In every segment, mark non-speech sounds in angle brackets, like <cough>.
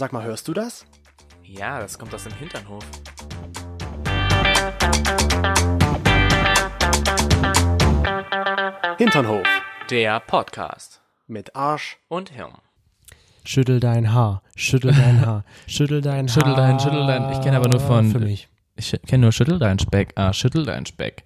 Sag mal, hörst du das? Ja, das kommt aus dem Hinternhof. Hinternhof Der Podcast. mit Arsch. Und Hirn. Schüttel dein Haar, schüttel dein Haar, schüttel dein Haar. <laughs> Schüttel dein, schüttel dein. Ich kenne aber nur von- Für mich. Ich kenne nur Schüttel dein Speck. Ah, Schüttel dein Speck.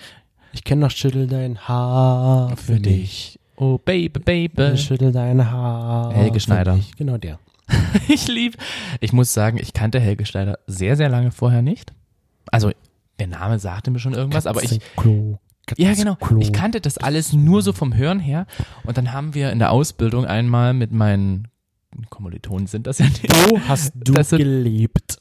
Ich kenne noch Schüttel dein Haar für dich. Oh, Baby, Baby. Schüttel dein Haar. Helge für Schneider. dich. Genau der. <laughs> Ich lieb. Ich muss sagen, ich kannte Helge Schneider sehr, sehr lange vorher nicht. Also, der Name sagte mir schon irgendwas, aber ich, Klo. Ja, genau. Ich kannte das alles nur so vom Hören her. Und dann haben wir in der Ausbildung einmal mit meinen Kommilitonen sind das ja nicht. Wo hast du Das gelebt?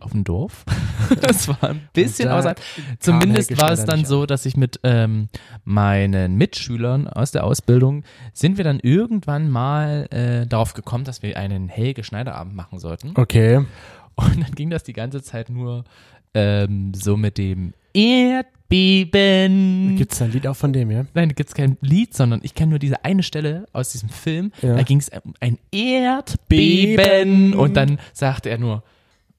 Auf dem Dorf. <laughs> Das war ein bisschen außerhalb. Zumindest war es dann so, dass ich mit ähm, meinen Mitschülern aus der Ausbildung sind wir dann irgendwann mal äh, darauf gekommen, dass wir einen Helge Schneiderabend machen sollten. Okay. Und dann ging das die ganze Zeit nur ähm, so mit dem Erdbeben. Gibt's da ein Lied auch von dem, ja? Nein, da gibt es kein Lied, sondern ich kenne nur diese eine Stelle aus diesem Film. Ja. Da ging es um ein Erdbeben. Beben. Und dann sagte er nur,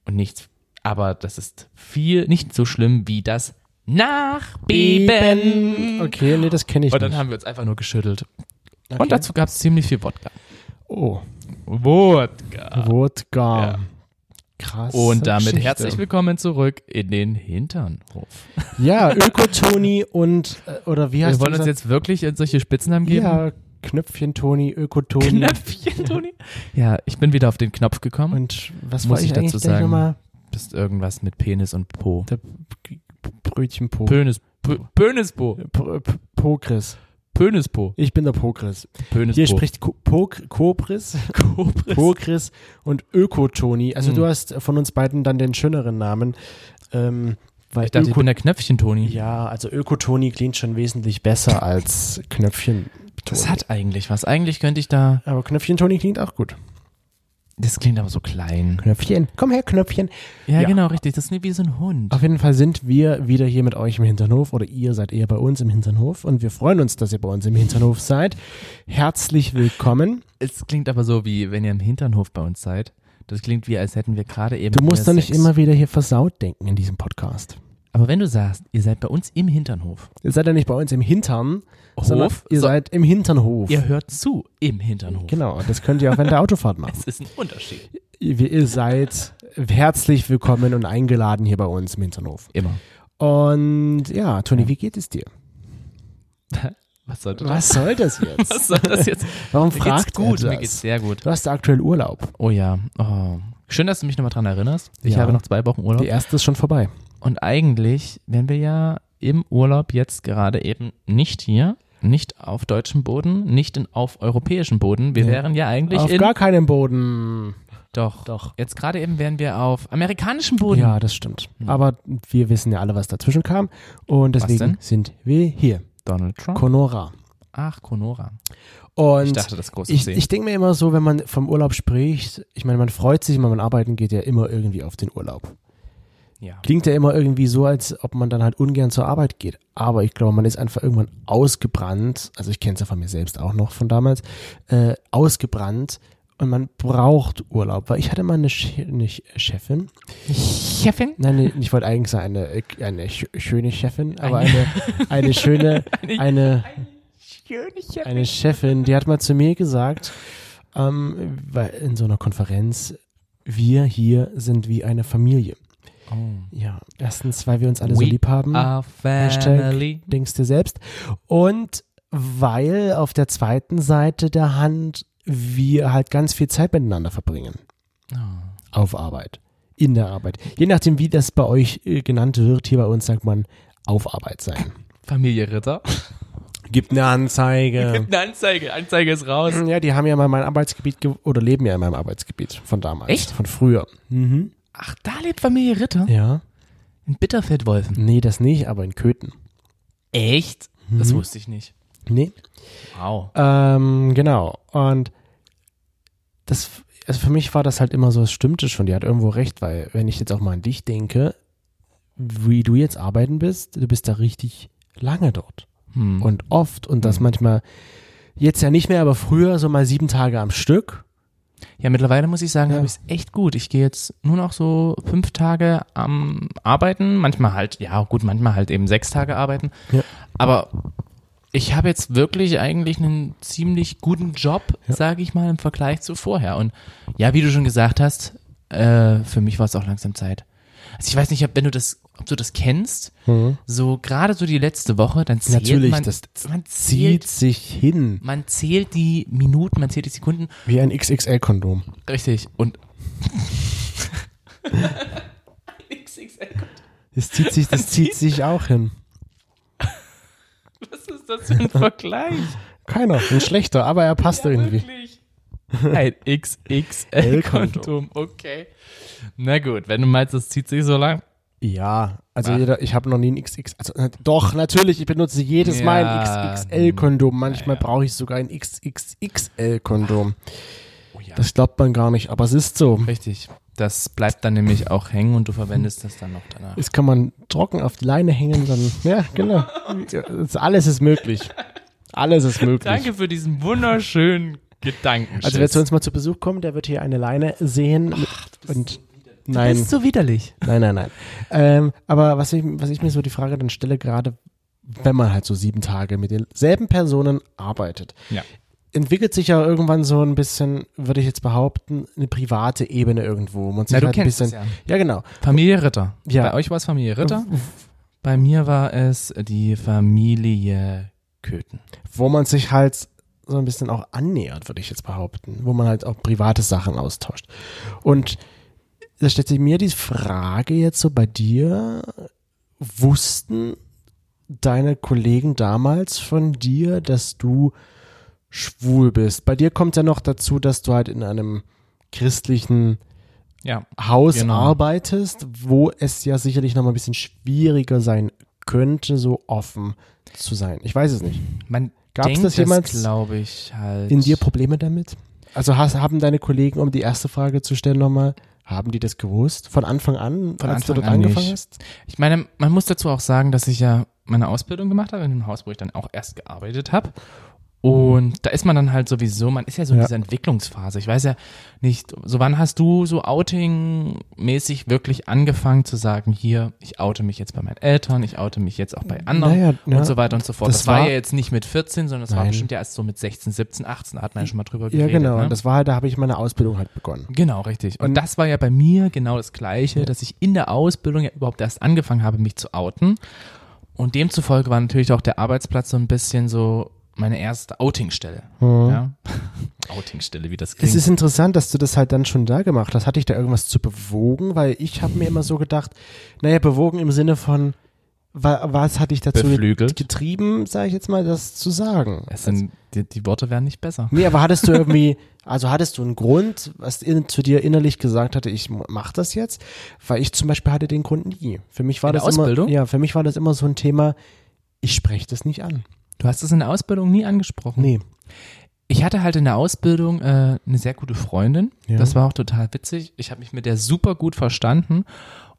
und nichts, aber das ist viel, nicht so schlimm wie das Nachbeben. Okay, nee, das kenne ich Und dann nicht. haben wir uns einfach nur geschüttelt. Okay. Und dazu gab es ziemlich viel Wodka. Oh, Wodka. Wodka. Ja. Krass. Und damit herzlich willkommen zurück in den Hinternhof. Ja, Öko-Toni und, äh, oder wie heißt Wir wollen uns jetzt wirklich solche Spitznamen geben? Ja, Knöpfchen-Toni, Öko-Toni. Knöpfchen, Toni. Ja, ich bin wieder auf den Knopf gekommen. Und was Muss ich ich dazu sagen? Bist irgendwas mit Penis und Po. Der Brötchenpo. Pönis, Pö, Pönispo. Pokris. Pönispo. Ich bin der Pokris. Pönispo. Hier spricht Ko- Pok Kopris, <laughs> Kobris. Pokris und Öko-Toni. Also Hm. du hast von uns beiden dann den schöneren Namen. Ähm, weil Ich dachte, ich Öko bin der Knöpfchen-Toni. ja, also Öko-Toni klingt schon wesentlich besser als Knöpfchen. Das hat eigentlich was. Eigentlich könnte ich da. Aber Knöpfchen-Toni klingt auch gut. Das klingt aber so klein. Knöpfchen. Komm her, Knöpfchen. Ja, Ja. genau, richtig. Das ist wie so ein Hund. Auf jeden Fall sind wir wieder hier mit euch im Hinternhof oder ihr seid eher bei uns im Hinternhof und wir freuen uns, dass ihr bei uns im Hinternhof seid. Herzlich willkommen. Es klingt aber so, wie wenn ihr im Hinternhof bei uns seid. Das klingt wie, als hätten wir gerade eben. Du musst doch nicht immer wieder hier versaut denken in diesem Podcast. Aber wenn du sagst, ihr seid bei uns im Hinternhof. Ihr seid ja nicht bei uns im Hintern, sondern Hof? ihr So- seid im Hinternhof. Ihr hört zu im Hinternhof. Genau, das könnt ihr auch während der Autofahrt machen. <laughs> Es ist ein Unterschied. Ihr, ihr seid herzlich willkommen und eingeladen hier bei uns im Hinternhof. Immer. Und ja, Toni, wie geht es dir? <laughs> Was sollte das? Was soll das <laughs> jetzt? Was soll das jetzt? Warum Mir geht's fragt gut, er mir das? geht's sehr gut. Du hast aktuell Urlaub. Oh ja. Oh. Schön, dass du mich nochmal dran erinnerst. Ich Ja. habe noch zwei Wochen Urlaub. Die erste ist schon vorbei. Und eigentlich wären wir ja im Urlaub jetzt gerade eben nicht hier, nicht auf deutschem Boden, nicht in, auf europäischem Boden. Wir Nee. wären ja eigentlich Auf in. gar keinem Boden. doch, Doch. Jetzt gerade eben wären wir auf amerikanischem Boden. Ja, das stimmt. Hm. Aber wir wissen ja alle, was dazwischen kam. Und deswegen sind wir hier. Donald Trump. Conora. Ach, Conora. Und Ich dachte, das große ich, ich denke mir immer so, wenn man vom Urlaub spricht, ich meine, man freut sich, wenn man arbeiten geht, ja immer irgendwie auf den Urlaub. Ja. Klingt ja immer irgendwie so, als ob man dann halt ungern zur Arbeit geht. Aber ich glaube, man ist einfach irgendwann ausgebrannt. Also ich kenne es ja von mir selbst auch noch von damals. Äh, ausgebrannt. Und man braucht Urlaub. Weil ich hatte mal eine, Che eine Chefin. Chefin? Nein, nee, ich wollte eigentlich sagen, eine, eine sch- schöne Chefin, aber Eine- eine, eine schöne, <laughs> eine, Schöne Chefin. eine Chefin, die hat mal zu mir gesagt, ähm, weil in so einer Konferenz, wir hier sind wie eine Familie. Oh. Ja, erstens, weil wir uns alle so We lieb haben. Hashtag denkst dir selbst. Und weil auf der zweiten Seite der Hand wir halt ganz viel Zeit miteinander verbringen. Oh. Auf Arbeit. In der Arbeit. Je nachdem, wie das bei euch äh, genannt wird, hier bei uns sagt man auf Arbeit sein. Familie Ritter. Gibt eine Anzeige. <laughs> Gibt eine Anzeige. Anzeige ist raus. Ja, die haben ja mal mein Arbeitsgebiet ge- oder leben ja in meinem Arbeitsgebiet von damals. Echt? Von früher. Mhm. Ach, da lebt Familie Ritter? Ja. In Bitterfeldwolfen. Nee, das nicht, aber in Köthen. Echt? Das Mhm. wusste ich nicht. Nee. Wow. Ähm, genau. Und das, also für mich war das halt immer so, es stimmte schon, die hat irgendwo recht, weil wenn ich jetzt auch mal an dich denke, wie du jetzt arbeiten bist, du bist da richtig lange dort. Hm. Und oft und das Hm. manchmal, jetzt ja nicht mehr, aber früher so mal sieben Tage am Stück. Ja, mittlerweile muss ich sagen, Ja. habe ich es echt gut. Ich gehe jetzt nur noch so fünf Tage am Arbeiten, manchmal halt, ja gut, manchmal halt eben sechs Tage arbeiten. Ja. Aber ich habe jetzt wirklich eigentlich einen ziemlich guten Job, Ja. sage ich mal, im Vergleich zu vorher. Und ja, wie du schon gesagt hast, äh, für mich war es auch langsam Zeit. Also ich weiß nicht, ob, wenn du das, ob du das kennst, so gerade so die letzte Woche, dann zählt Natürlich, man, das man Zieht zählt, sich hin man zählt die Minuten, man zählt die Sekunden wie ein XXL-Kondom. Richtig. Und XXL. <laughs> Das zieht sich, das <laughs> zieht sich auch hin. Was ist das für ein Vergleich? Keiner, ein schlechter, aber er passt irgendwie. Wirklich. Ein XXL-Kondom, okay. Na gut, wenn du meinst, das zieht sich so lang. Ja, also Ach. jeder, ich habe noch nie ein XX, also äh, doch, natürlich, ich benutze jedes Mal Ja, ein XXL-Kondom. Manchmal ja. brauche ich sogar ein XXXL-Kondom. Oh ja. Das glaubt man gar nicht, aber es ist so. Richtig. Das bleibt dann nämlich auch hängen und du verwendest das dann noch danach. Das kann man trocken auf die Leine hängen, dann, ja, genau. <laughs> Alles ist möglich. Alles ist möglich. Danke für diesen wunderschönen Gedanken. Also wer zu uns mal zu Besuch kommt, der wird hier eine Leine sehen. mit, und Das nein, ist so widerlich. nein, nein, nein. Ähm, aber was ich, was ich mir so die Frage dann stelle, gerade wenn man halt so sieben Tage mit denselben Personen arbeitet, Ja. entwickelt sich ja irgendwann so ein bisschen, würde ich jetzt behaupten, eine private Ebene irgendwo. wo Man sich Na, du halt ein kennst bisschen, ja. ja genau. Familie Ritter. Ja. Bei euch war es Familie Ritter. Bei mir war es die Familie Köthen. wo man sich halt so ein bisschen auch annähert, würde ich jetzt behaupten, wo man halt auch private Sachen austauscht. Und da stellt sich mir die Frage jetzt so bei dir, wussten deine Kollegen damals von dir, dass du schwul bist? Bei dir kommt ja noch dazu, dass du halt in einem christlichen Ja. Haus Genau. arbeitest, wo es ja sicherlich noch mal ein bisschen schwieriger sein könnte, so offen zu sein. Ich weiß es nicht. Man Gab's denkt das jemals glaube ich, halt. in dir Probleme damit? Also hast, haben deine Kollegen, um die erste Frage zu stellen nochmal, haben die das gewusst? Von Anfang an, Von als Anfang du dort an angefangen nicht. hast? Ich meine, man muss dazu auch sagen, dass ich ja meine Ausbildung gemacht habe in dem Haus, wo ich dann auch erst gearbeitet habe. Und da ist man dann halt sowieso, man ist ja so in Ja. dieser Entwicklungsphase. Ich weiß ja nicht, so wann hast du so outing-mäßig wirklich angefangen zu sagen, hier, ich oute mich jetzt bei meinen Eltern, ich oute mich jetzt auch bei anderen Naja, ja. und so weiter und so fort. Das Das, war, war- ja jetzt nicht mit 14, sondern das war Nein. bestimmt ja erst so mit 16, 17, 18, da hat man ja schon mal drüber Ja, geredet. genau. Ne? Und das war halt, da habe ich meine Ausbildung halt begonnen. Genau, richtig. Und, Und- das war ja bei mir genau das Gleiche, dass ich in der Ausbildung ja überhaupt erst angefangen habe, mich zu outen. Und demzufolge war natürlich auch der Arbeitsplatz so ein bisschen so meine erste Outingstelle. Ja? <laughs> Outingstelle, wie das klingt. Es ist interessant, dass du das halt dann schon da gemacht hast. Hatte ich da irgendwas zu bewogen? Weil ich habe mir immer so gedacht, naja, bewogen im Sinne von, wa was hat dich dazu Beflügelt. getrieben, sage ich jetzt mal, das zu sagen? es sind, die, die Worte werden nicht besser. Nee, aber hattest du <laughs> irgendwie, also hattest du einen Grund, was in, zu dir innerlich gesagt hatte, ich mach das jetzt? Weil ich zum Beispiel hatte den Grund nie. Für mich war In das immer, Ausbildung? ja, für mich war das immer so ein Thema, ich spreche das nicht an. Du hast es in der Ausbildung nie angesprochen. Nee. Ich hatte halt in der Ausbildung äh, eine sehr gute Freundin. Ja. Das war auch total witzig. Ich habe mich mit der super gut verstanden.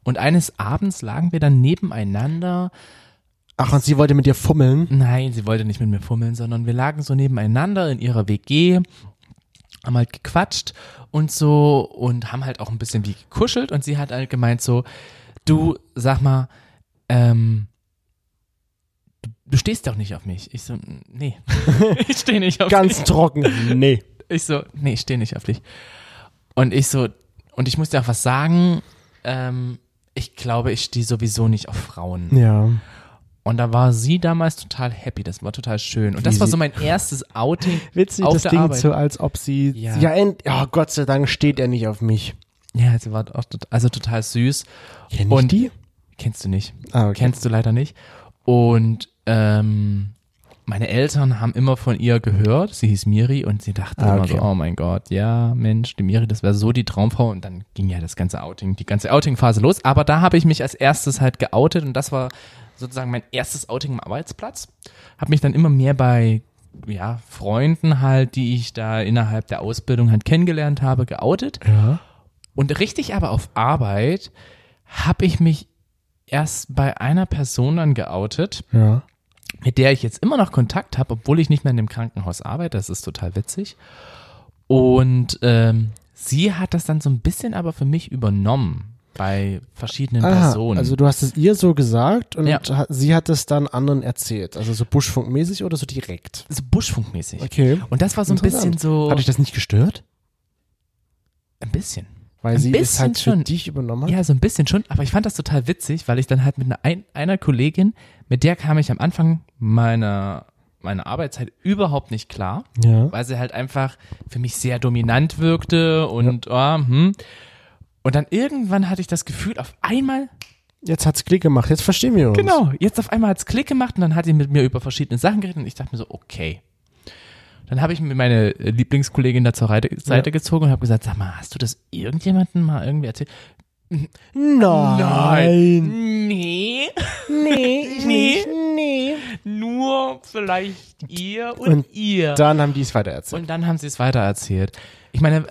Und eines Abends lagen wir dann nebeneinander Ach, und sie wollte mit dir fummeln? Nein, sie wollte nicht mit mir fummeln, sondern wir lagen so nebeneinander in ihrer WG, haben halt gequatscht und so und haben halt auch ein bisschen wie gekuschelt und sie hat halt gemeint so, du, sag mal, ähm, du, stehst doch nicht auf mich. Ich so, nee, <laughs> ich stehe nicht auf Ganz trocken. Nee. ich so, nee, ich stehe nicht auf dich. Und ich so, und ich muss dir auch was sagen, ähm, ich glaube, ich stehe sowieso nicht auf Frauen. Ja. Und da war sie damals total happy, das war total schön. Und das Wie war sie- so mein erstes Outing. Witzig, Auf das der klingt Arbeit. so, als ob sie, Ja. ja, end, oh, Gott sei Dank steht er nicht auf mich. Ja, sie war auch also total süß. Kenn Und- die? Kennst du nicht. Ah, okay. Kennst du leider nicht. Und ähm, meine Eltern haben immer von ihr gehört. Sie hieß Miri und sie dachten Ah, immer okay. so, oh mein Gott, ja, Mensch, die Miri, das wäre so die Traumfrau. Und dann ging ja das ganze Outing, die ganze Outing-Phase los. Aber da habe ich mich als erstes halt geoutet und das war sozusagen mein erstes Outing am Arbeitsplatz. Habe mich dann immer mehr bei ja, Freunden halt, die ich da innerhalb der Ausbildung halt kennengelernt habe, geoutet. Ja. Und richtig aber auf Arbeit habe ich mich erst bei einer Person dann geoutet, Ja. Mit der ich jetzt immer noch Kontakt habe, obwohl ich nicht mehr in dem Krankenhaus arbeite. Das ist total witzig. Und ähm, sie hat das dann so ein bisschen aber für mich übernommen bei verschiedenen Aha, Personen. also du hast es ihr so gesagt und Ja. sie hat es dann anderen erzählt. Also so Buschfunkmäßig oder so direkt? so Buschfunkmäßig. Okay. Und das war so ein bisschen so. Hat dich das nicht gestört? ein bisschen. Weil Ein sie es bisschen halt für schon. dich übernommen hat? Ja, so ein bisschen schon, aber ich fand das total witzig, weil ich dann halt mit einer, ein, einer Kollegin, mit der kam ich am Anfang meiner, meiner Arbeitszeit überhaupt nicht klar, Ja. weil sie halt einfach für mich sehr dominant wirkte und, oh, hm. und dann irgendwann hatte ich das Gefühl, auf einmal, Jetzt hat's Klick gemacht, jetzt verstehen wir uns. genau, jetzt auf einmal hat's Klick gemacht und dann hat sie mit mir über verschiedene Sachen geredet und ich dachte mir so, okay. Dann habe ich mir meine Lieblingskollegin da zur Seite gezogen und habe gesagt, sag mal, hast du das irgendjemandem mal irgendwie erzählt? Nein. Nee. Nee, <laughs> ich Nee. nicht. Nee. Nur vielleicht ihr und, Und ihr. Dann haben die es weitererzählt. und dann haben sie es weitererzählt. Ich meine,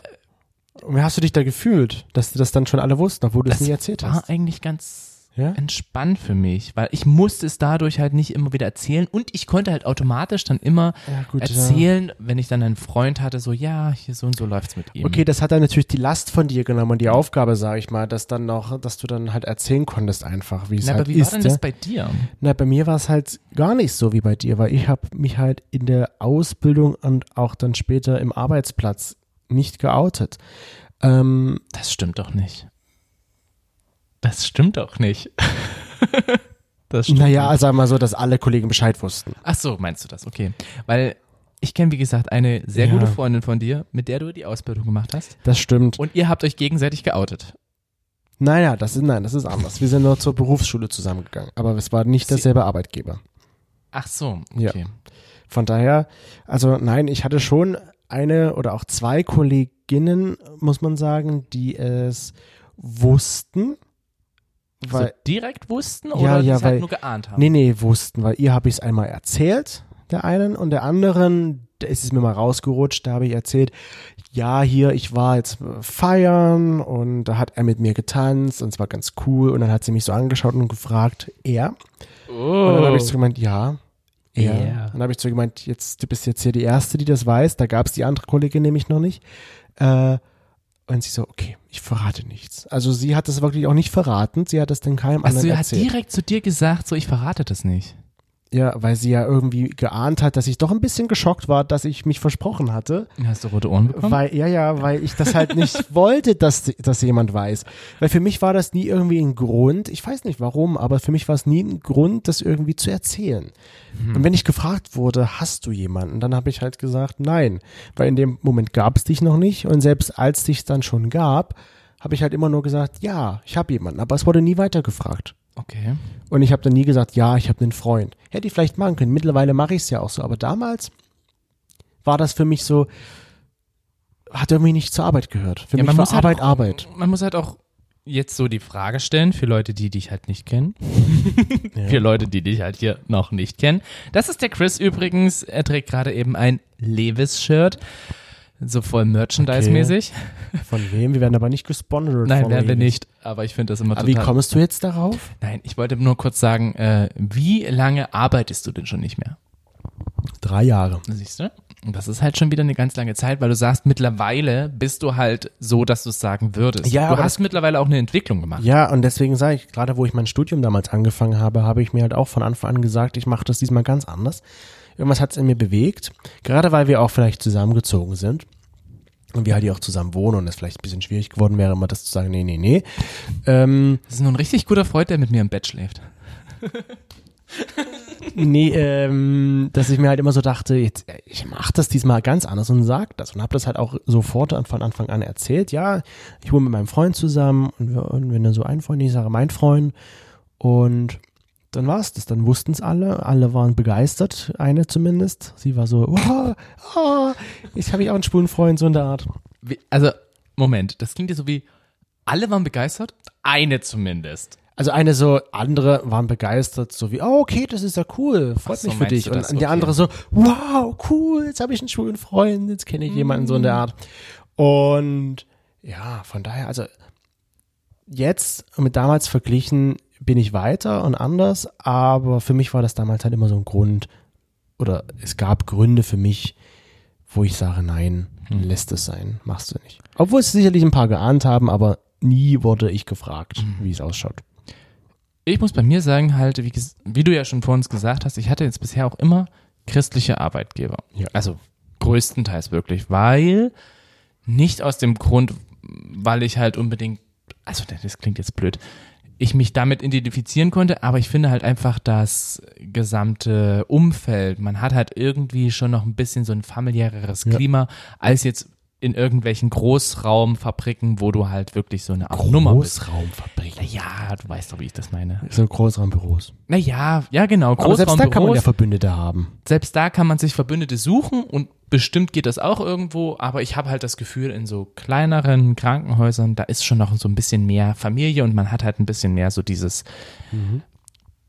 wie hast du dich da gefühlt, dass du das dann schon alle wussten, obwohl du es das nie erzählt war hast? eigentlich ganz Ja? entspannt für mich, weil ich musste es dadurch halt nicht immer wieder erzählen und ich konnte halt automatisch dann immer Ja, gut, erzählen, wenn ich dann einen Freund hatte, so ja, hier so und so läuft's mit ihm. Okay, das hat dann natürlich die Last von dir genommen und die Aufgabe, sage ich mal, dass dann noch, dass du dann halt erzählen konntest einfach, wie es Na, halt aber wie ist. war denn ja? das bei dir? Na, bei mir war es halt gar nicht so wie bei dir, weil ich habe mich halt in der Ausbildung und auch dann später im Arbeitsplatz nicht geoutet. Ähm, Das stimmt doch nicht. Das stimmt doch nicht. <laughs> das stimmt naja, nicht. sag mal so, dass alle Kollegen Bescheid wussten. Ach so, meinst du das? Okay. Weil ich kenne, wie gesagt, eine sehr Ja. gute Freundin von dir, mit der du die Ausbildung gemacht hast. Das stimmt. Und ihr habt euch gegenseitig geoutet. Naja, das ist, nein, das ist anders. Wir sind nur zur Berufsschule zusammengegangen, aber es war nicht derselbe Arbeitgeber. Ach so, Ja. okay. Von daher, also nein, ich hatte schon eine oder auch zwei Kolleginnen, muss man sagen, die es wussten. Weil, so direkt wussten Ja, oder ja, die weil- halt nur geahnt haben? nee, nee, wussten, weil ihr habe ich es einmal erzählt, der einen, und der anderen, da ist es mir mal rausgerutscht, da habe ich erzählt, ja, hier, ich war jetzt feiern und da hat er mit mir getanzt und es war ganz cool und dann hat sie mich so angeschaut und gefragt, er? Oh. Und dann habe ich so gemeint, ja. Er. Und dann habe ich so gemeint, jetzt, du bist jetzt hier die Erste, die das weiß. Da gab es die andere Kollegin nämlich noch nicht. Äh, und sie so, okay, ich verrate nichts. Also sie hat das wirklich auch nicht verraten. Sie hat es dann keinem also anderen er hat erzählt. direkt zu dir gesagt, so ich verrate das nicht. Ja, weil sie ja irgendwie geahnt hat, dass ich doch ein bisschen geschockt war, dass ich mich versprochen hatte. Hast du rote Ohren bekommen? Weil, ja, ja, weil ich das halt nicht <laughs> wollte, dass das jemand weiß. Weil für mich war das nie irgendwie ein Grund, ich weiß nicht warum, aber für mich war es nie ein Grund, das irgendwie zu erzählen. Und wenn ich gefragt wurde, hast du jemanden, dann habe ich halt gesagt, nein. Weil in dem Moment gab es dich noch nicht und selbst als dich dann schon gab, habe ich halt immer nur gesagt, ja, ich habe jemanden, aber es wurde nie weitergefragt. Okay. Und ich habe dann nie gesagt, ja, ich habe einen Freund. Hätte ich vielleicht machen können. Mittlerweile mache ich es ja auch so. Aber damals war das für mich so, hat irgendwie nicht zur Arbeit gehört. Für Ja, mich man war muss halt Arbeit auch- Arbeit. Man muss halt auch jetzt so die Frage stellen für Leute, die dich halt nicht kennen. <laughs> Für Leute, die dich halt hier noch nicht kennen. Das ist der Chris übrigens. Er trägt gerade eben ein Levis-Shirt. So voll Merchandise-mäßig. Von wem? Wir werden aber nicht gesponsert. Nein, von werden wir nicht. Aber ich finde das immer Aber wie total. kommst du jetzt darauf? Nein, ich wollte nur kurz sagen, äh, wie lange arbeitest du denn schon nicht mehr? Drei Jahre. Siehst du? Und das ist halt schon wieder eine ganz lange Zeit, weil du sagst, mittlerweile bist du halt so, dass du es sagen würdest. Ja, du hast mittlerweile auch eine Entwicklung gemacht. Ja, und deswegen sage ich, gerade wo ich mein Studium damals angefangen habe, habe ich mir halt auch von Anfang an gesagt, ich mache das diesmal ganz anders. Irgendwas hat es in mir bewegt, gerade weil wir auch vielleicht zusammengezogen sind und wir halt hier auch zusammen wohnen und es vielleicht ein bisschen schwierig geworden wäre, immer das zu sagen, nee, nee, nee. Ähm, Das ist nur ein richtig guter Freund, der mit mir im Bett schläft. <laughs> nee, ähm, dass ich mir halt immer so dachte, jetzt, äh, ich mache das diesmal ganz anders und sag das und habe das halt auch sofort von Anfang an erzählt. Ja, ich wohne mit meinem Freund zusammen und, wir, und wenn dann so ein Freund, ich sage mein Freund und dann war es das. Dann wussten es alle. Alle waren begeistert, eine zumindest. Sie war so, oh, oh, ich habe ich auch einen schwulen Freund, so in der Art. Wie, also, Moment, das klingt ja so wie, alle waren begeistert, eine zumindest. Also eine so, andere waren begeistert, so wie, oh, okay, das ist ja cool, freut so, mich für dich. Und das? die Okay. andere so, wow, cool, jetzt habe ich einen schwulen Freund, jetzt kenne ich jemanden so in der Art. Und ja, von daher, also jetzt mit damals verglichen bin ich weiter und anders, aber für mich war das damals halt immer so ein Grund, oder es gab Gründe für mich, wo ich sage, nein, lässt es sein, machst du nicht. Obwohl es sicherlich ein paar geahnt haben, aber nie wurde ich gefragt, wie es ausschaut. Ich muss bei mir sagen, halt, wie, wie du ja schon vor uns gesagt hast, ich hatte jetzt bisher auch immer christliche Arbeitgeber. Ja. Also größtenteils wirklich, weil nicht aus dem Grund, weil ich halt unbedingt, also das klingt jetzt blöd, ich mich damit identifizieren konnte, aber ich finde halt einfach das gesamte Umfeld, man hat halt irgendwie schon noch ein bisschen so ein familiäreres Ja. Klima als jetzt in irgendwelchen Großraumfabriken, wo du halt wirklich so eine Art Nummer bist. Großraumfabrik. Ja, du weißt doch, wie ich das meine. So Großraumbüros. Naja, ja genau, Aber selbst da kann man ja Großraumbüros. Verbündete haben. Selbst da kann man sich Verbündete suchen und bestimmt geht das auch irgendwo, aber ich habe halt das Gefühl, in so kleineren Krankenhäusern, da ist schon noch so ein bisschen mehr Familie und man hat halt ein bisschen mehr so dieses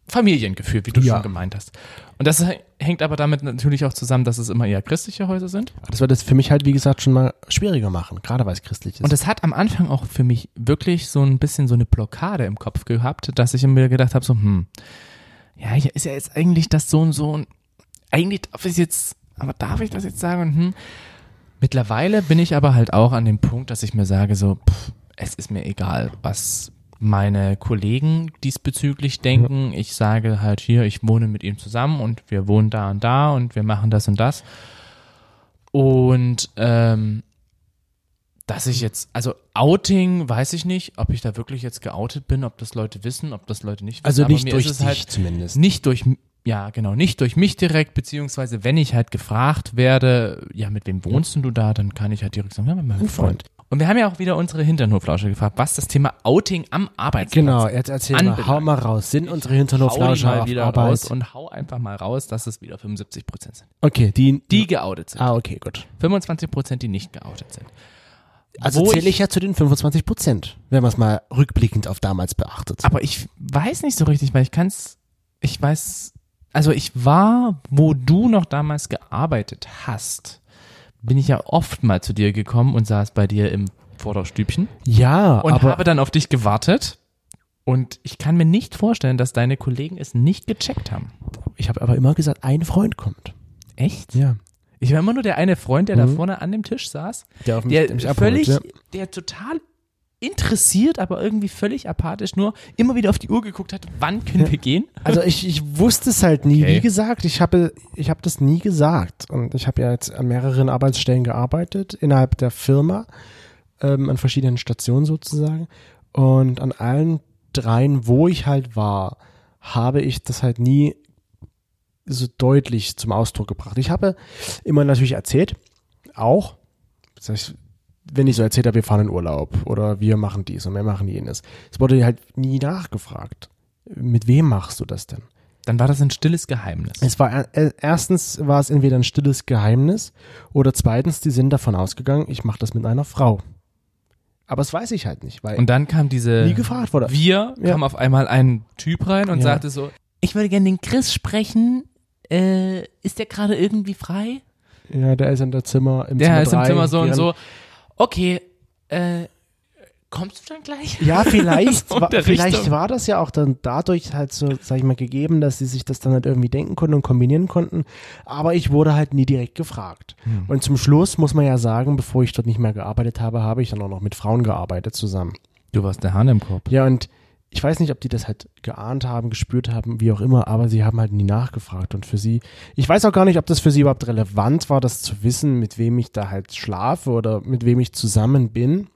Familiengefühl, wie du Ja. schon gemeint hast. Und das hängt aber damit natürlich auch zusammen, dass es immer eher christliche Häuser sind. Das wird es für mich halt, wie gesagt, schon mal schwieriger machen, gerade weil es christlich ist. Und es hat am Anfang auch für mich wirklich so ein bisschen so eine Blockade im Kopf gehabt, dass ich mir gedacht habe, so, hm, ja, hier ist ja jetzt eigentlich das so und so und eigentlich darf ich jetzt, aber darf ich das jetzt sagen? Und, hm. Mittlerweile bin ich aber halt auch an dem Punkt, dass ich mir sage, so, pff, es ist mir egal, was meine Kollegen diesbezüglich denken. Ich sage halt hier, ich wohne mit ihm zusammen und wir wohnen da und da und wir machen das und das. Und ähm, dass ich jetzt, also Outing, weiß ich nicht, ob ich da wirklich jetzt geoutet bin, ob das Leute wissen, ob das Leute nicht wissen. also nicht durch es dich halt zumindest. nicht durch, ja genau, nicht durch mich direkt, beziehungsweise wenn ich halt gefragt werde, ja, mit wem wohnst denn du da, dann kann ich halt direkt sagen, ja, mit meinem Ein Freund. Und wir haben ja auch wieder unsere Hinternhoflausche gefragt, was das Thema Outing am Arbeitsplatz Genau, jetzt erzähl mal, hau mal raus. Sind unsere Hinternhoflauscher mal auf wieder Arbeit? raus und hau einfach mal raus, dass es wieder 75 Prozent sind. Okay, die, Die geoutet sind. Ah, okay, gut. 25 Prozent, die nicht geoutet sind. Also zähle ich ja zu den 25 Prozent, wenn man es mal rückblickend auf damals beachtet. Aber ich weiß nicht so richtig, weil ich kann's, ich weiß, also ich war, wo du noch damals gearbeitet hast, bin ich ja oft mal zu dir gekommen und saß bei dir im Vorderstübchen ja, und aber habe dann auf dich gewartet. Und ich kann mir nicht vorstellen, dass deine Kollegen es nicht gecheckt haben. ich habe aber immer gesagt, ein Freund kommt. Echt? Ja. Ich war immer nur der eine Freund, der da Mhm. vorne an dem Tisch saß, Der auf mich, der mich abholt, völlig, ja. der total interessiert, aber irgendwie völlig apathisch nur immer wieder auf die Uhr geguckt hat, wann können Ja. wir gehen? Also ich, ich wusste es halt nie. Okay. Wie gesagt, ich habe ich habe das nie gesagt. Und ich habe ja jetzt an mehreren Arbeitsstellen gearbeitet, innerhalb der Firma, ähm, an verschiedenen Stationen sozusagen. Und an allen dreien, wo ich halt war, habe ich das halt nie so deutlich zum Ausdruck gebracht. Ich habe immer natürlich erzählt, auch, das heißt, wenn ich so erzählt habe, wir fahren in Urlaub oder wir machen dies und wir machen jenes. Es wurde halt nie nachgefragt. Mit wem machst du das denn? Dann war das ein stilles Geheimnis. Es war äh, erstens war es entweder ein stilles Geheimnis oder zweitens, die sind davon ausgegangen, ich mache das mit einer Frau. Aber das weiß ich halt nicht, weil Und dann kam diese nie gefragt wurde. Wir Ja. kam auf einmal ein Typ rein und Ja. sagte so, ich würde gerne den Chris sprechen. Äh, ist der gerade irgendwie frei? Ja, der ist in der Zimmer im Der Zimmer ist im drei, Zimmer so und so. Okay, äh, kommst du dann gleich? Ja, vielleicht, <laughs> der vielleicht war das ja auch dann dadurch halt so, sag ich mal, gegeben, dass sie sich das dann halt irgendwie denken konnten und kombinieren konnten. Aber ich wurde halt nie direkt gefragt. Hm. Und zum Schluss muss man ja sagen, bevor ich dort nicht mehr gearbeitet habe, habe ich dann auch noch mit Frauen gearbeitet zusammen. Du warst der Hahn im Korb. Ja, und ich weiß nicht, ob die das halt geahnt haben, gespürt haben, wie auch immer, aber sie haben halt nie nachgefragt. Und für sie, ich weiß auch gar nicht, ob das für sie überhaupt relevant war, das zu wissen, mit wem ich da halt schlafe oder mit wem ich zusammen bin.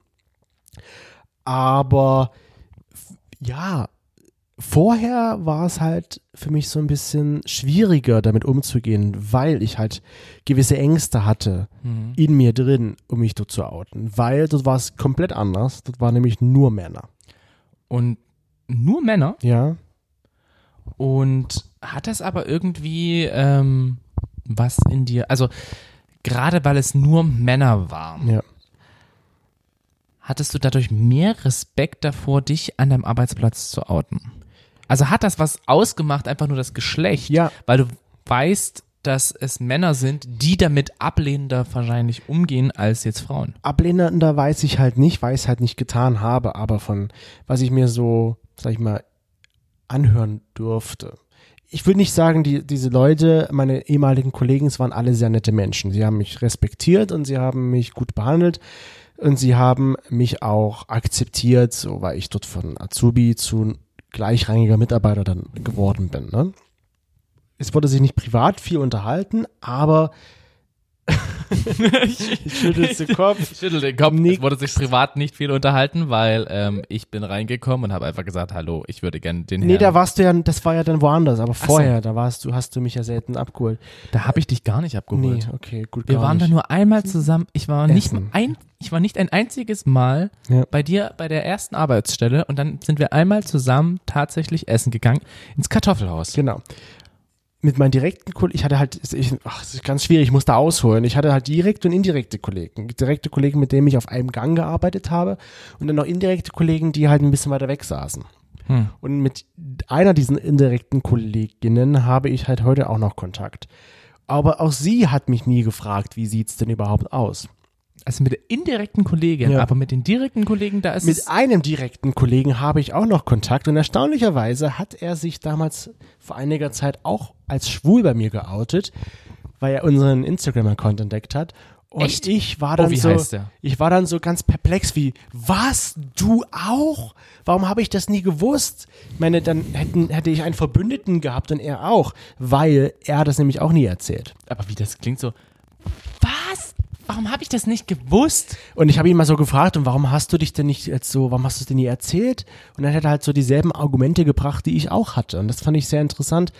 Aber ja, vorher war es halt für mich so ein bisschen schwieriger, damit umzugehen, weil ich halt gewisse Ängste hatte Mhm. in mir drin, um mich dort zu outen. Weil dort war es komplett anders. Dort waren nämlich nur Männer. Und nur Männer. Ja. Und hat das aber irgendwie ähm, was in dir, also gerade weil es nur Männer waren, Ja. hattest du dadurch mehr Respekt davor, dich an deinem Arbeitsplatz zu outen? Also hat das was ausgemacht, einfach nur das Geschlecht? Ja. Weil du weißt, dass es Männer sind, die damit ablehnender wahrscheinlich umgehen als jetzt Frauen. Ablehnender weiß ich halt nicht, weil ich es halt nicht getan habe, aber von was ich mir so, sag ich mal, anhören durfte. ich will nicht sagen, die, diese Leute, meine ehemaligen Kollegen, es waren alle sehr nette Menschen. Sie haben mich respektiert und sie haben mich gut behandelt und sie haben mich auch akzeptiert, so weil ich dort von Azubi zu gleichrangiger Mitarbeiter dann geworden bin. Ne? Es wurde sich nicht privat viel unterhalten, aber <laughs> ich schüttel den Kopf. Ich schüttel den Kopf. Es wurde sich privat nicht viel unterhalten, weil ähm, ich bin reingekommen und habe einfach gesagt, hallo, ich würde gerne den Nee, Herrn. da warst du ja, das war ja dann woanders, aber vorher, so. da warst du, hast du mich ja selten abgeholt. Da habe ich dich gar nicht abgeholt. Nee, okay, gut. Wir waren da nur einmal zusammen. Ich war Essen. nicht ein, ich war nicht ein einziges Mal ja. bei dir bei der ersten Arbeitsstelle und dann sind wir einmal zusammen tatsächlich essen gegangen ins Kartoffelhaus. Genau mit meinen direkten Kollegen, ich hatte halt, ich, ach, das ist ganz schwierig, ich musste ausholen. Ich hatte halt direkte und indirekte Kollegen. Direkte Kollegen, mit denen ich auf einem Gang gearbeitet habe und dann noch indirekte Kollegen, die halt ein bisschen weiter weg saßen. Hm. Und mit einer dieser indirekten Kolleginnen habe ich halt heute auch noch Kontakt. Aber auch sie hat mich nie gefragt, wie sieht's denn überhaupt aus? Also mit der indirekten Kollegin, ja. aber mit den direkten Kollegen, da ist Mit einem direkten Kollegen habe ich auch noch Kontakt und erstaunlicherweise hat er sich damals vor einiger Zeit auch als schwul bei mir geoutet, weil er unseren Instagram-Account entdeckt hat. Und Echt? ich war dann oh, so, ich war dann so ganz perplex wie, was, du auch? Warum habe ich das nie gewusst? Ich meine, dann hätten, hätte ich einen Verbündeten gehabt und er auch, weil er das nämlich auch nie erzählt. Aber wie das klingt so, was? Warum habe ich das nicht gewusst? Und ich habe ihn mal so gefragt, und warum hast du dich denn nicht jetzt so, warum hast du es denn nie erzählt? Und dann hat er halt so dieselben Argumente gebracht, die ich auch hatte. Und das fand ich sehr interessant,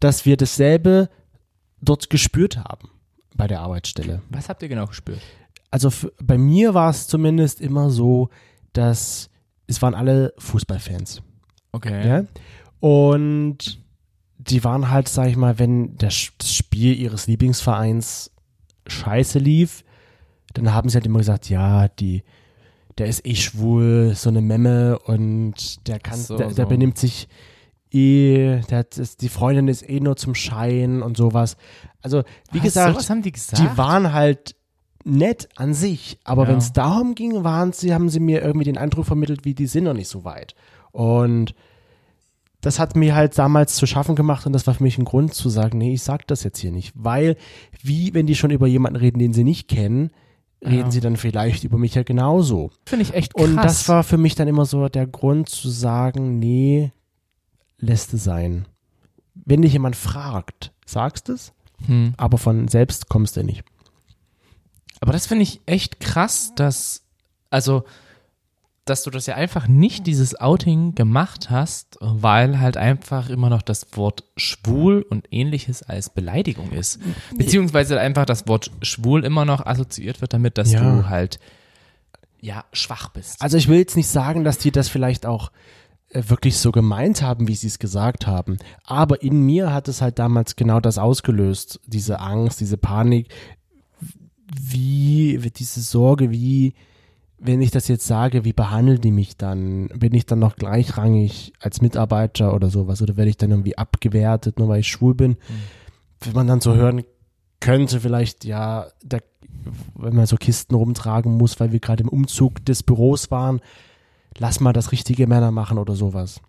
dass wir dasselbe dort gespürt haben bei der Arbeitsstelle. Was habt ihr genau gespürt? Also für, bei mir war es zumindest immer so, dass es waren alle Fußballfans. Okay. Ja? Und die waren halt, sag ich mal, wenn das, das Spiel ihres Lieblingsvereins scheiße lief, dann haben sie halt immer gesagt, ja, die, der ist eh schwul, so eine Memme und der kann, so, der, der so. benimmt sich eh, der hat, die Freundin ist eh nur zum Schein und sowas. Also, wie Was, gesagt, haben die, gesagt? die waren halt nett an sich, aber ja. wenn es darum ging, waren sie, haben sie mir irgendwie den Eindruck vermittelt, wie die sind noch nicht so weit. Und das hat mir halt damals zu schaffen gemacht und das war für mich ein Grund zu sagen, nee, ich sag das jetzt hier nicht, weil wie wenn die schon über jemanden reden, den sie nicht kennen, reden ja. sie dann vielleicht über mich ja genauso. Finde ich echt krass. Und das war für mich dann immer so der Grund zu sagen, nee, lässt es sein. Wenn dich jemand fragt, sagst es, hm. aber von selbst kommst du nicht. Aber das finde ich echt krass, dass, also dass du das ja einfach nicht dieses Outing gemacht hast, weil halt einfach immer noch das Wort schwul und ähnliches als Beleidigung ist. Beziehungsweise einfach das Wort schwul immer noch assoziiert wird damit, dass ja. du halt ja schwach bist. Also ich will jetzt nicht sagen, dass die das vielleicht auch äh, wirklich so gemeint haben, wie sie es gesagt haben. Aber in mir hat es halt damals genau das ausgelöst, diese Angst, diese Panik, wie, diese Sorge, wie wenn ich das jetzt sage, wie behandeln die mich dann? Bin ich dann noch gleichrangig als Mitarbeiter oder sowas? Oder werde ich dann irgendwie abgewertet, nur weil ich schwul bin? Mhm. Wenn man dann so hören könnte, vielleicht, ja, der, wenn man so Kisten rumtragen muss, weil wir gerade im Umzug des Büros waren, lass mal das richtige Männer machen oder sowas.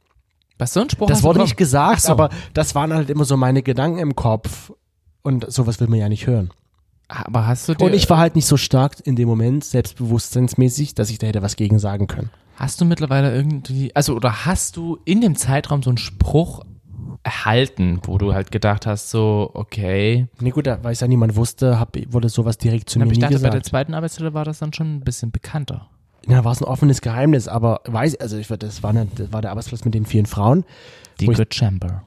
Was so ein Spruch? Das wurde nicht gesagt, so. aber das waren halt immer so meine Gedanken im Kopf. Und sowas will man ja nicht hören. Aber hast du dir, Und ich war halt nicht so stark in dem Moment, selbstbewusstseinsmäßig, dass ich da hätte was gegen sagen können. Hast du mittlerweile irgendwie, also oder hast du in dem Zeitraum so einen Spruch erhalten, wo du halt gedacht hast, so, okay. Nee, gut, weil es ja niemand wusste, hab, wurde sowas direkt zu Na, mir ich dachte, gesagt. bei der zweiten Arbeitsstelle war das dann schon ein bisschen bekannter. Ja, war es ein offenes Geheimnis, aber weiß, also ich das war, eine, das war der Arbeitsplatz mit den vielen Frauen. Die Good Chamber.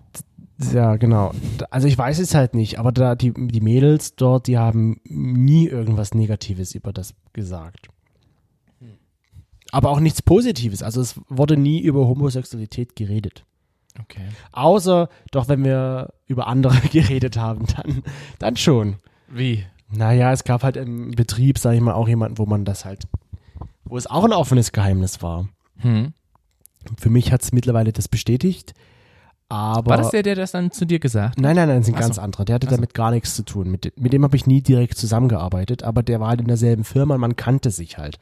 Ja, genau. Also ich weiß es halt nicht, aber da die, die Mädels dort, die haben nie irgendwas Negatives über das gesagt. Aber auch nichts Positives. Also es wurde nie über Homosexualität geredet. Okay. Außer doch, wenn wir über andere <laughs> geredet haben, dann, dann schon. Wie? Naja, es gab halt im Betrieb, sag ich mal, auch jemanden, wo man das halt, wo es auch ein offenes Geheimnis war. Hm. Für mich hat es mittlerweile das bestätigt. Aber War das der, der das dann zu dir gesagt hat? Nein, nein, nein, das ist ein Ach ganz so. anderer. Der hatte so. damit gar nichts zu tun. Mit, mit dem habe ich nie direkt zusammengearbeitet, aber der war halt in derselben Firma und man kannte sich halt.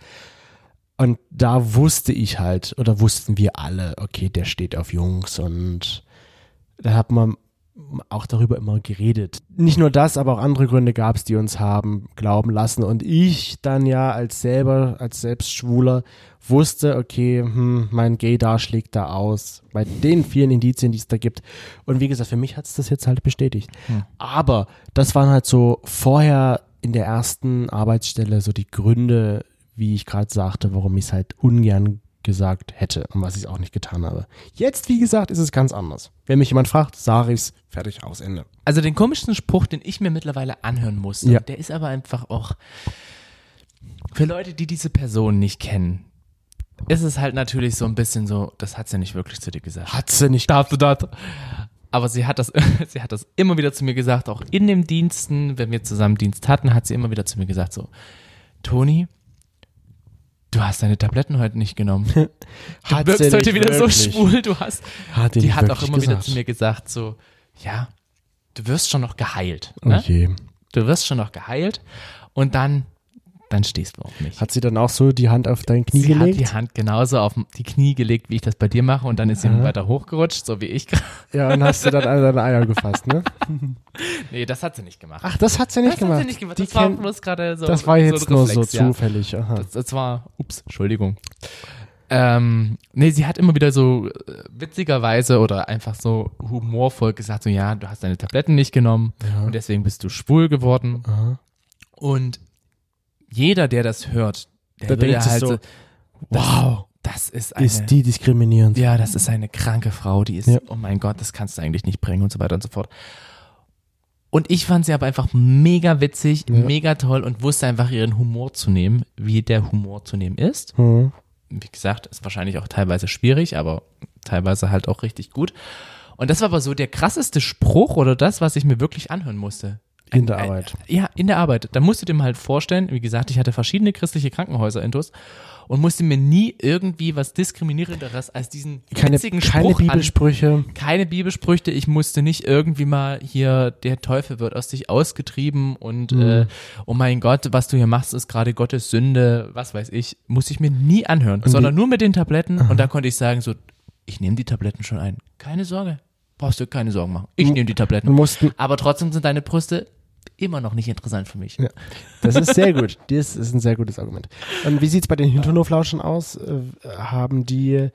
Und da wusste ich halt, oder wussten wir alle, okay, der steht auf Jungs und da hat man auch darüber immer geredet. Nicht nur das, aber auch andere Gründe gab es, die uns haben glauben lassen. Und ich dann ja als selber, als Selbstschwuler wusste, okay, hm, mein Gaydar schlägt da aus. Bei den vielen Indizien, die es da gibt. Und wie gesagt, für mich hat es das jetzt halt bestätigt. Hm. Aber das waren halt so vorher in der ersten Arbeitsstelle so die Gründe, wie ich gerade sagte, warum ich es halt ungern gesagt hätte und was ich auch nicht getan habe. Jetzt, wie gesagt, ist es ganz anders. Wenn mich jemand fragt, sage ich's, fertig, aus, Ende. Also den komischsten Spruch, den ich mir mittlerweile anhören musste, Ja. der ist aber einfach auch für Leute, die diese Person nicht kennen, ist es halt natürlich so ein bisschen so, das hat sie nicht wirklich zu dir gesagt. Hat sie nicht. Darfst du das? Aber sie hat das, <laughs> sie hat das immer wieder zu mir gesagt, auch in den Diensten, wenn wir zusammen Dienst hatten, hat sie immer wieder zu mir gesagt so, Toni, du hast deine Tabletten heute nicht genommen. <laughs> Du Hat wirkst heute wieder wirklich. so schwul, du hast. Hat Die hat auch immer wieder gesagt. zu mir gesagt so, ja, du wirst schon noch geheilt. Ne? Okay. Du wirst schon noch geheilt und dann, dann stehst du auf mich. Hat sie dann auch so die Hand auf dein Knie sie gelegt? hat die Hand genauso auf die Knie gelegt, wie ich das bei dir mache und dann ist sie Aha. weiter hochgerutscht, so wie ich gerade. <laughs> Ja, und hast du dann alle deine Eier gefasst, ne? <laughs> Nee, das hat sie nicht gemacht. Ach, das hat sie nicht das gemacht. hat sie nicht gemacht. Die Das war bloß gerade so. das war so jetzt ein nur Reflex, so ja. zufällig. Aha. Das, das war, ups, Entschuldigung. Ähm, nee, sie hat immer wieder so äh, witzigerweise oder einfach so humorvoll gesagt, so ja, du hast deine Tabletten nicht genommen Ja. und deswegen bist du schwul geworden. Aha. Und jeder, der das hört, der Da denkt halt so, wow, das ist eine, Ist die diskriminierend? ja, das ist eine kranke Frau, die ist, Ja. oh mein Gott, das kannst du eigentlich nicht bringen und so weiter und so fort. Und ich fand sie aber einfach mega witzig, Ja. mega toll und wusste einfach ihren Humor zu nehmen, wie der Humor zu nehmen ist. Hm. Wie gesagt, ist wahrscheinlich auch teilweise schwierig, aber teilweise halt auch richtig gut. Und das war aber so der krasseste Spruch oder das, was ich mir wirklich anhören musste. In der Ein- Arbeit. Ja, in der Arbeit. Da musst du dir mal halt vorstellen, wie gesagt, ich hatte verschiedene christliche Krankenhäuser intus und musste mir nie irgendwie was diskriminierenderes als diesen Keine, witzigen keine Spruch an, Bibelsprüche. keine Bibelsprüche. Ich musste nicht irgendwie mal hier, der Teufel wird aus dich ausgetrieben und Mhm. äh, oh mein Gott, was du hier machst, ist gerade Gottes Sünde, was weiß ich, musste ich mir nie anhören, sondern nur mit den Tabletten und da konnte ich sagen so, ich nehme die Tabletten schon ein. Keine Sorge, brauchst du keine Sorgen machen. Ich nehme die Tabletten. mussten, Aber trotzdem sind deine Brüste immer noch nicht interessant für mich. Ja. das ist sehr gut. Das ist ein sehr gutes Argument. Und wie sieht's bei den Hinternhoflauschen aus? Äh, haben die,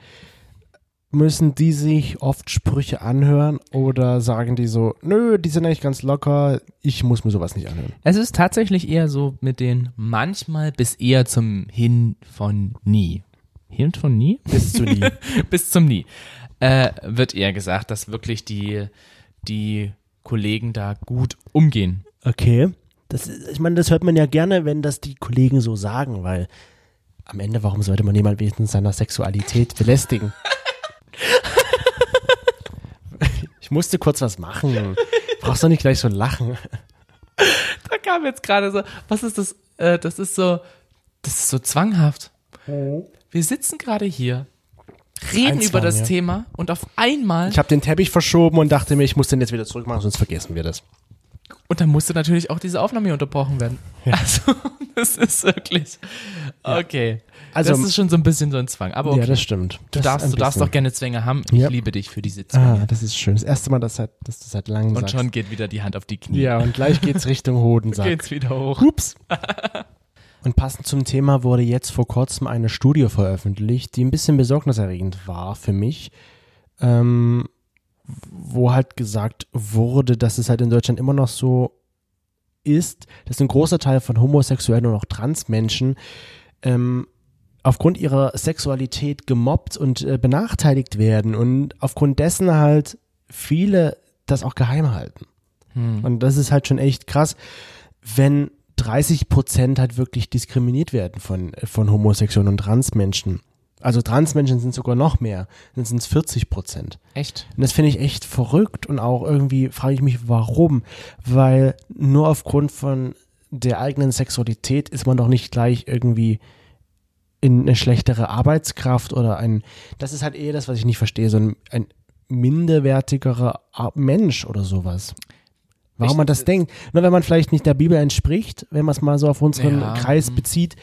müssen die sich oft Sprüche anhören oder sagen die so, nö, die sind eigentlich ganz locker, ich muss mir sowas nicht anhören? Es ist tatsächlich eher so mit den manchmal bis eher zum Hin von nie. Hin von nie? Bis zu nie. <laughs> bis zum Nie. Äh, wird eher gesagt, dass wirklich die, die Kollegen da gut umgehen. Okay. Das, ich meine, das hört man ja gerne, wenn das die Kollegen so sagen, weil am Ende, warum sollte man jemand wegen seiner Sexualität belästigen? <laughs> ich musste kurz was machen. Brauchst doch nicht gleich so lachen. Da kam jetzt gerade so, was ist das? Äh, das ist so, das ist so zwanghaft. Wir sitzen gerade hier, reden Ein über das ja. Thema und auf einmal, Ich habe den Teppich verschoben und dachte mir, ich muss den jetzt wieder zurückmachen, sonst vergessen wir das. Und dann musste natürlich auch diese Aufnahme hier unterbrochen werden. Also, <laughs> das ist wirklich, okay. Also- das ist schon so ein bisschen so ein Zwang. Aber okay. Ja, das stimmt. Du darfst, du darfst doch gerne Zwänge haben. Ich Ja. liebe dich für diese Zwänge. Ah, das ist schön. Das erste Mal, dass, seit, dass du seit langem und sagst. schon geht wieder die Hand auf die Knie. Ja, und gleich geht's <laughs> Richtung Hodensack. Geht's wieder hoch. Ups. <laughs> Und passend zum Thema wurde jetzt vor kurzem eine Studie veröffentlicht, die ein bisschen besorgniserregend war für mich, ähm, wo halt gesagt wurde, dass es halt in Deutschland immer noch so ist, dass ein großer Teil von homosexuellen und auch Transmenschen ähm, aufgrund ihrer Sexualität gemobbt und äh, benachteiligt werden und aufgrund dessen halt viele das auch geheim halten. Hm. Und das ist halt schon echt krass, wenn 30 Prozent halt wirklich diskriminiert werden von, von Homosexuellen und Transmenschen. Also Transmenschen sind sogar noch mehr, dann sind es 40 Prozent. Echt? Und das finde ich echt verrückt und auch irgendwie frage ich mich, warum? Weil nur aufgrund von der eigenen Sexualität ist man doch nicht gleich irgendwie in eine schlechtere Arbeitskraft oder ein, das ist halt eher das, was ich nicht verstehe, so ein, ein minderwertigerer Mensch oder sowas. Warum Ich- man das denkt. Nur wenn man vielleicht nicht der Bibel entspricht, wenn man es mal so auf unseren Ja, Kreis mhm. bezieht,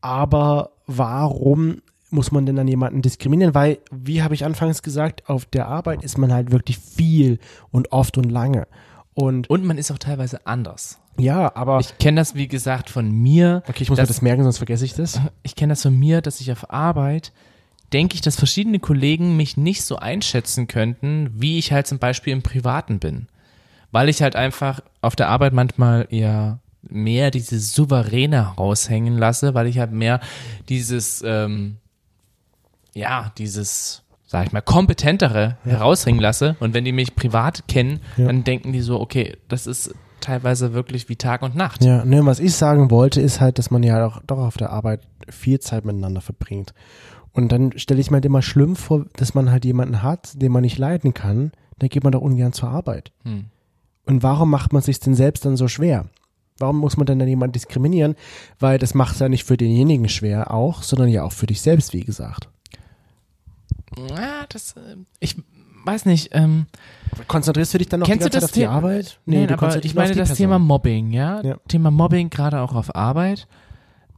aber warum muss man denn dann jemanden diskriminieren? Weil, wie habe ich anfangs gesagt, auf der Arbeit ist man halt wirklich viel und oft und lange. Und Und man ist auch teilweise anders. ja, aber. Ich kenne das, wie gesagt, von mir. okay, ich muss mir das- das merken, sonst vergesse ich das. <laughs> Ich kenne das von mir, dass ich auf Arbeit denke ich, dass verschiedene Kollegen mich nicht so einschätzen könnten, wie ich halt zum Beispiel im Privaten bin. Weil ich halt einfach auf der Arbeit manchmal eher mehr diese Souveräne raushängen lasse, weil ich halt mehr dieses, ähm, ja, dieses, sag ich mal, kompetentere heraushängen lasse. Und wenn die mich privat kennen, Ja. dann denken die so, okay, das ist teilweise wirklich wie Tag und Nacht. Ja, ne, was ich sagen wollte, ist halt, dass man ja auch doch auf der Arbeit viel Zeit miteinander verbringt. Und dann stelle ich mir halt immer schlimm vor, dass man halt jemanden hat, den man nicht leiden kann, dann geht man doch ungern zur Arbeit. Hm. Und warum macht man sich denn selbst dann so schwer? Warum muss man denn dann jemanden diskriminieren? Weil das macht es ja nicht für denjenigen schwer auch, sondern ja auch für dich selbst, wie gesagt. Ja, das, äh, ich weiß nicht, ähm, Konzentrierst du dich dann noch Kennst die du ganze das Zeit auf die Arbeit? Nein, du aber ich meine das Person. Thema Mobbing, ja? Ja. Thema Mobbing gerade auch auf Arbeit.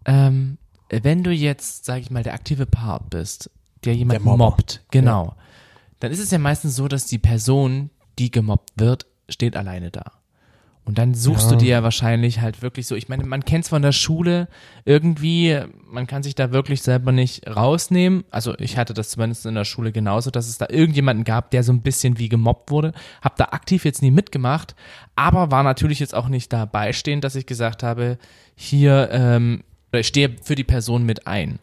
Ähm, wenn du jetzt, sag ich mal, der aktive Part bist, der jemand Der mobbt, genau, dann ist es ja meistens so, dass die Person, die gemobbt wird, steht alleine da. Und dann suchst Ja. du dir ja wahrscheinlich halt wirklich so, ich meine, man kennt es von der Schule irgendwie, man kann sich da wirklich selber nicht rausnehmen. Also ich hatte das zumindest in der Schule genauso, dass es da irgendjemanden gab, der so ein bisschen wie gemobbt wurde. Hab da aktiv jetzt nie mitgemacht, aber war natürlich jetzt auch nicht dabei stehend, dass ich gesagt habe, hier, ähm, oder ich stehe für die Person mit ein.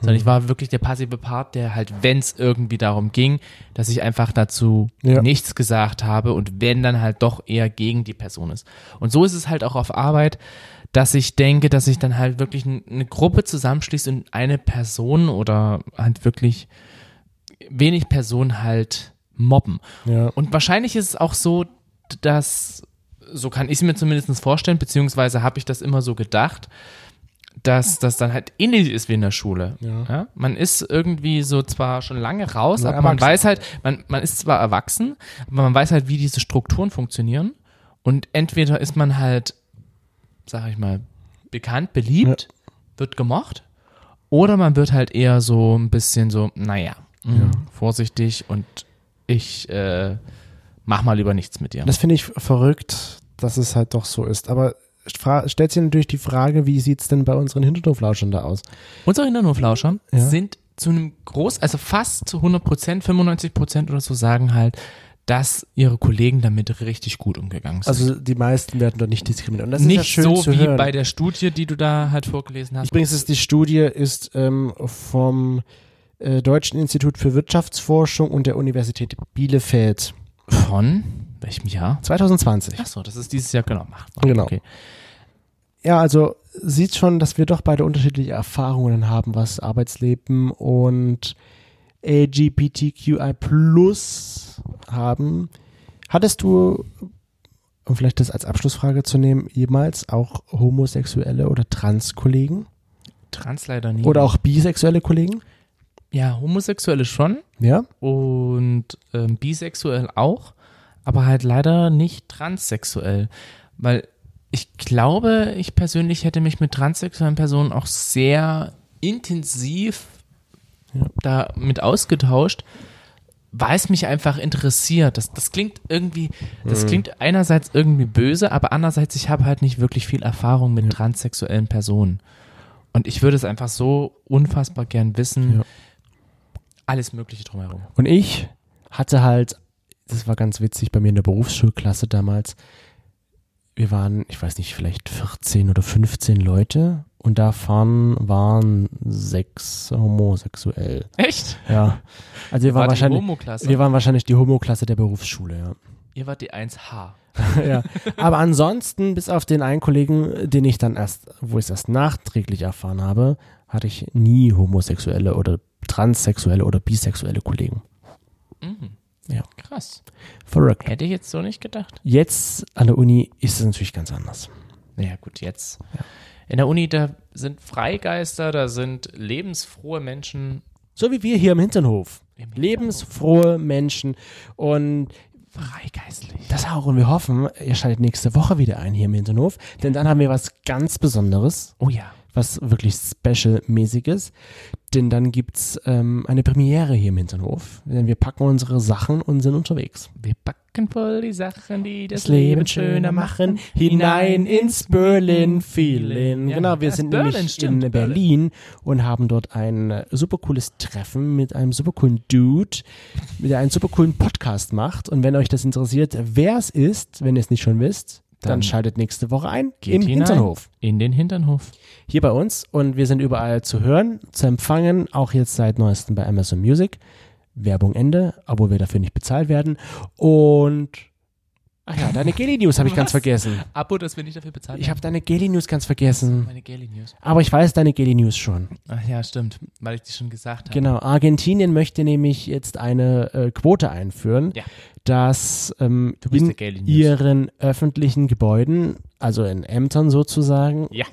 Sondern ich war wirklich der passive Part, der halt, wenn es irgendwie darum ging, dass ich einfach dazu Ja. nichts gesagt habe und wenn dann halt doch eher gegen die Person ist. Und so ist es halt auch auf Arbeit, dass ich denke, dass sich dann halt wirklich eine Gruppe zusammenschließt und eine Person oder halt wirklich wenig Personen halt mobben. Ja. Und wahrscheinlich ist es auch so, dass, so kann ich es mir zumindest vorstellen, beziehungsweise habe ich das immer so gedacht, dass das dann halt ähnlich ist wie in der Schule. Ja. Man ist irgendwie so zwar schon lange raus, Ja, aber man weiß halt, man, man ist zwar erwachsen, aber man weiß halt, wie diese Strukturen funktionieren. Und entweder ist man halt, sag ich mal, bekannt, beliebt, wird gemocht, oder man wird halt eher so ein bisschen so, naja, mh, vorsichtig und ich äh, mach mal lieber nichts mit dir. Das finde ich verrückt, dass es halt doch so ist. Aber stellt sich natürlich die Frage, wie sieht es denn bei unseren Hinterhoflauschern da aus? Unsere Hinterhoflauscher Ja. sind zu einem Groß, also fast zu 100 Prozent, 95 Prozent oder so sagen halt, dass ihre Kollegen damit richtig gut umgegangen sind. Also die meisten werden dort nicht diskriminiert. Und das ist nicht ja schön so zu wie hören. bei der Studie, die du da halt vorgelesen hast. Übrigens ist die Studie ist ähm, vom äh, Deutschen Institut für Wirtschaftsforschung und der Universität Bielefeld Von welchem Jahr? 2020. Ach so, das ist dieses Jahr genau. Ach, Genau. Okay. Ja, also sieht schon, dass wir doch beide unterschiedliche Erfahrungen haben, was Arbeitsleben und LGBTQI Plus haben. Hattest du, um vielleicht das als Abschlussfrage zu nehmen, jemals auch homosexuelle oder Trans-Kollegen? Trans leider nie. Oder auch bisexuelle Kollegen? Ja, Homosexuelle schon Ja? und ähm, bisexuell auch, aber halt leider nicht transsexuell. Weil ich glaube, ich persönlich hätte mich mit transsexuellen Personen auch sehr intensiv Ja. damit ausgetauscht, weil es mich einfach interessiert. Das, das klingt irgendwie, das klingt einerseits irgendwie böse, aber andererseits, ich habe halt nicht wirklich viel Erfahrung mit transsexuellen Personen. Und ich würde es einfach so unfassbar gern wissen. Ja. Alles Mögliche drumherum. Und ich hatte halt, das war ganz witzig bei mir in der Berufsschulklasse damals, wir waren, ich weiß nicht, vielleicht 14 oder 15 Leute und davon waren sechs homosexuell. Echt? Ja. Also wir waren wahrscheinlich, wir waren wahrscheinlich die Homo-Klasse der Berufsschule, ja. Ihr wart die 1H. <laughs> ja. Aber ansonsten, bis auf den einen Kollegen, den ich dann erst, wo ich es erst nachträglich erfahren habe, hatte ich nie homosexuelle oder transsexuelle oder bisexuelle Kollegen. Mhm. Ja. Krass. Verrückt. Hätte ich jetzt so nicht gedacht. Jetzt an der Uni ist es natürlich ganz anders. Naja, gut, jetzt. In der Uni, da sind Freigeister, da sind lebensfrohe Menschen. So wie wir hier im Hinternhof. Im Lebensfrohe Menschen. Und Freigeistlich. das auch. Und wir hoffen, ihr schaltet nächste Woche wieder ein hier im Hinternhof. Denn dann haben wir was ganz Besonderes. Oh ja. Was wirklich Special-mäßiges. Denn dann gibt's ähm, eine Premiere hier im Hinterhof. Denn wir packen unsere Sachen und sind unterwegs. Wir packen voll die Sachen, die das, das Leben schöner machen, hinein ins Berlin-Feeling. Ja, genau, wir sind Berlin, nämlich stimmt, in Berlin und haben dort ein super cooles Treffen mit einem super coolen Dude, der einen super coolen Podcast macht. Und wenn euch das interessiert, wer es ist, wenn ihr es nicht schon wisst, dann, Dann schaltet nächste Woche ein Geht im hinein Hinternhof. In den Hinternhof. Hier bei uns und wir sind überall zu hören, zu empfangen, auch jetzt seit neuestem bei Amazon Music. Werbung Ende, obwohl wir dafür nicht bezahlt werden. Und ach ja, deine Geli News habe ich ganz vergessen. Abo, dass wir nicht dafür bezahlen. Ich habe deine Geli News ganz vergessen. meine Gaily News. Aber ich weiß deine Geli News schon. Ach ja, stimmt, weil ich die schon gesagt habe. Genau. Argentinien möchte nämlich jetzt eine äh, Quote einführen, Ja. dass ähm, in ihren öffentlichen Gebäuden, also in Ämtern sozusagen, Ja.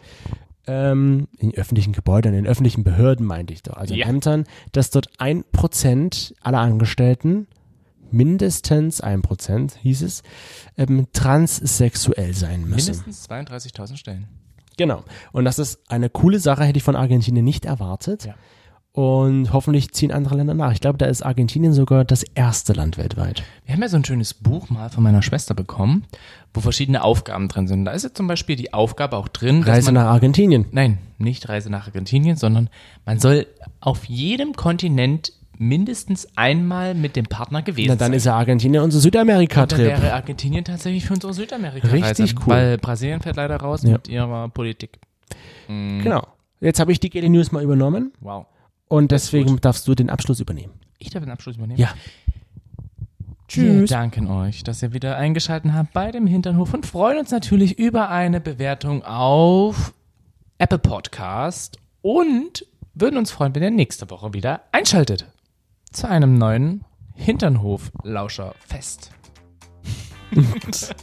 ähm, in öffentlichen Gebäuden, in öffentlichen Behörden meinte ich doch, also Ja. in Ämtern, dass dort ein Prozent aller Angestellten, mindestens ein Prozent, hieß es, ähm, transsexuell sein müssen. Mindestens 32.000 Stellen. Genau. Und das ist eine coole Sache, hätte ich von Argentinien nicht erwartet. Ja. Und hoffentlich ziehen andere Länder nach. Ich glaube, da ist Argentinien sogar das erste Land weltweit. Wir haben ja so ein schönes Buch mal von meiner Schwester bekommen, wo verschiedene Aufgaben drin sind. Da ist jetzt zum Beispiel die Aufgabe auch drin, dass Reise man, nach Argentinien. nein, nicht Reise nach Argentinien, sondern man soll auf jedem Kontinent mindestens einmal mit dem Partner gewesen Na, dann sein. ist ja Argentinien unser Und dann Südamerika-Trip. wäre Argentinien tatsächlich für unsere Südamerika-Reise. Richtig cool. Weil Brasilien fährt leider raus Ja. mit ihrer Politik. Genau. Jetzt habe ich die Geli News mal übernommen Wow. und deswegen darfst du den Abschluss übernehmen. Ich darf den Abschluss übernehmen. Ja. Wir Tschüss. danken euch, dass ihr wieder eingeschaltet habt bei dem Hinternhof und freuen uns natürlich über eine Bewertung auf Apple Podcast und würden uns freuen, wenn ihr nächste Woche wieder einschaltet zu einem neuen Hinternhof-Lauscher-Fest. <laughs>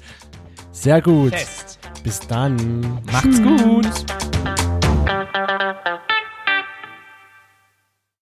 Sehr gut. Fest. Bis dann. Macht's gut.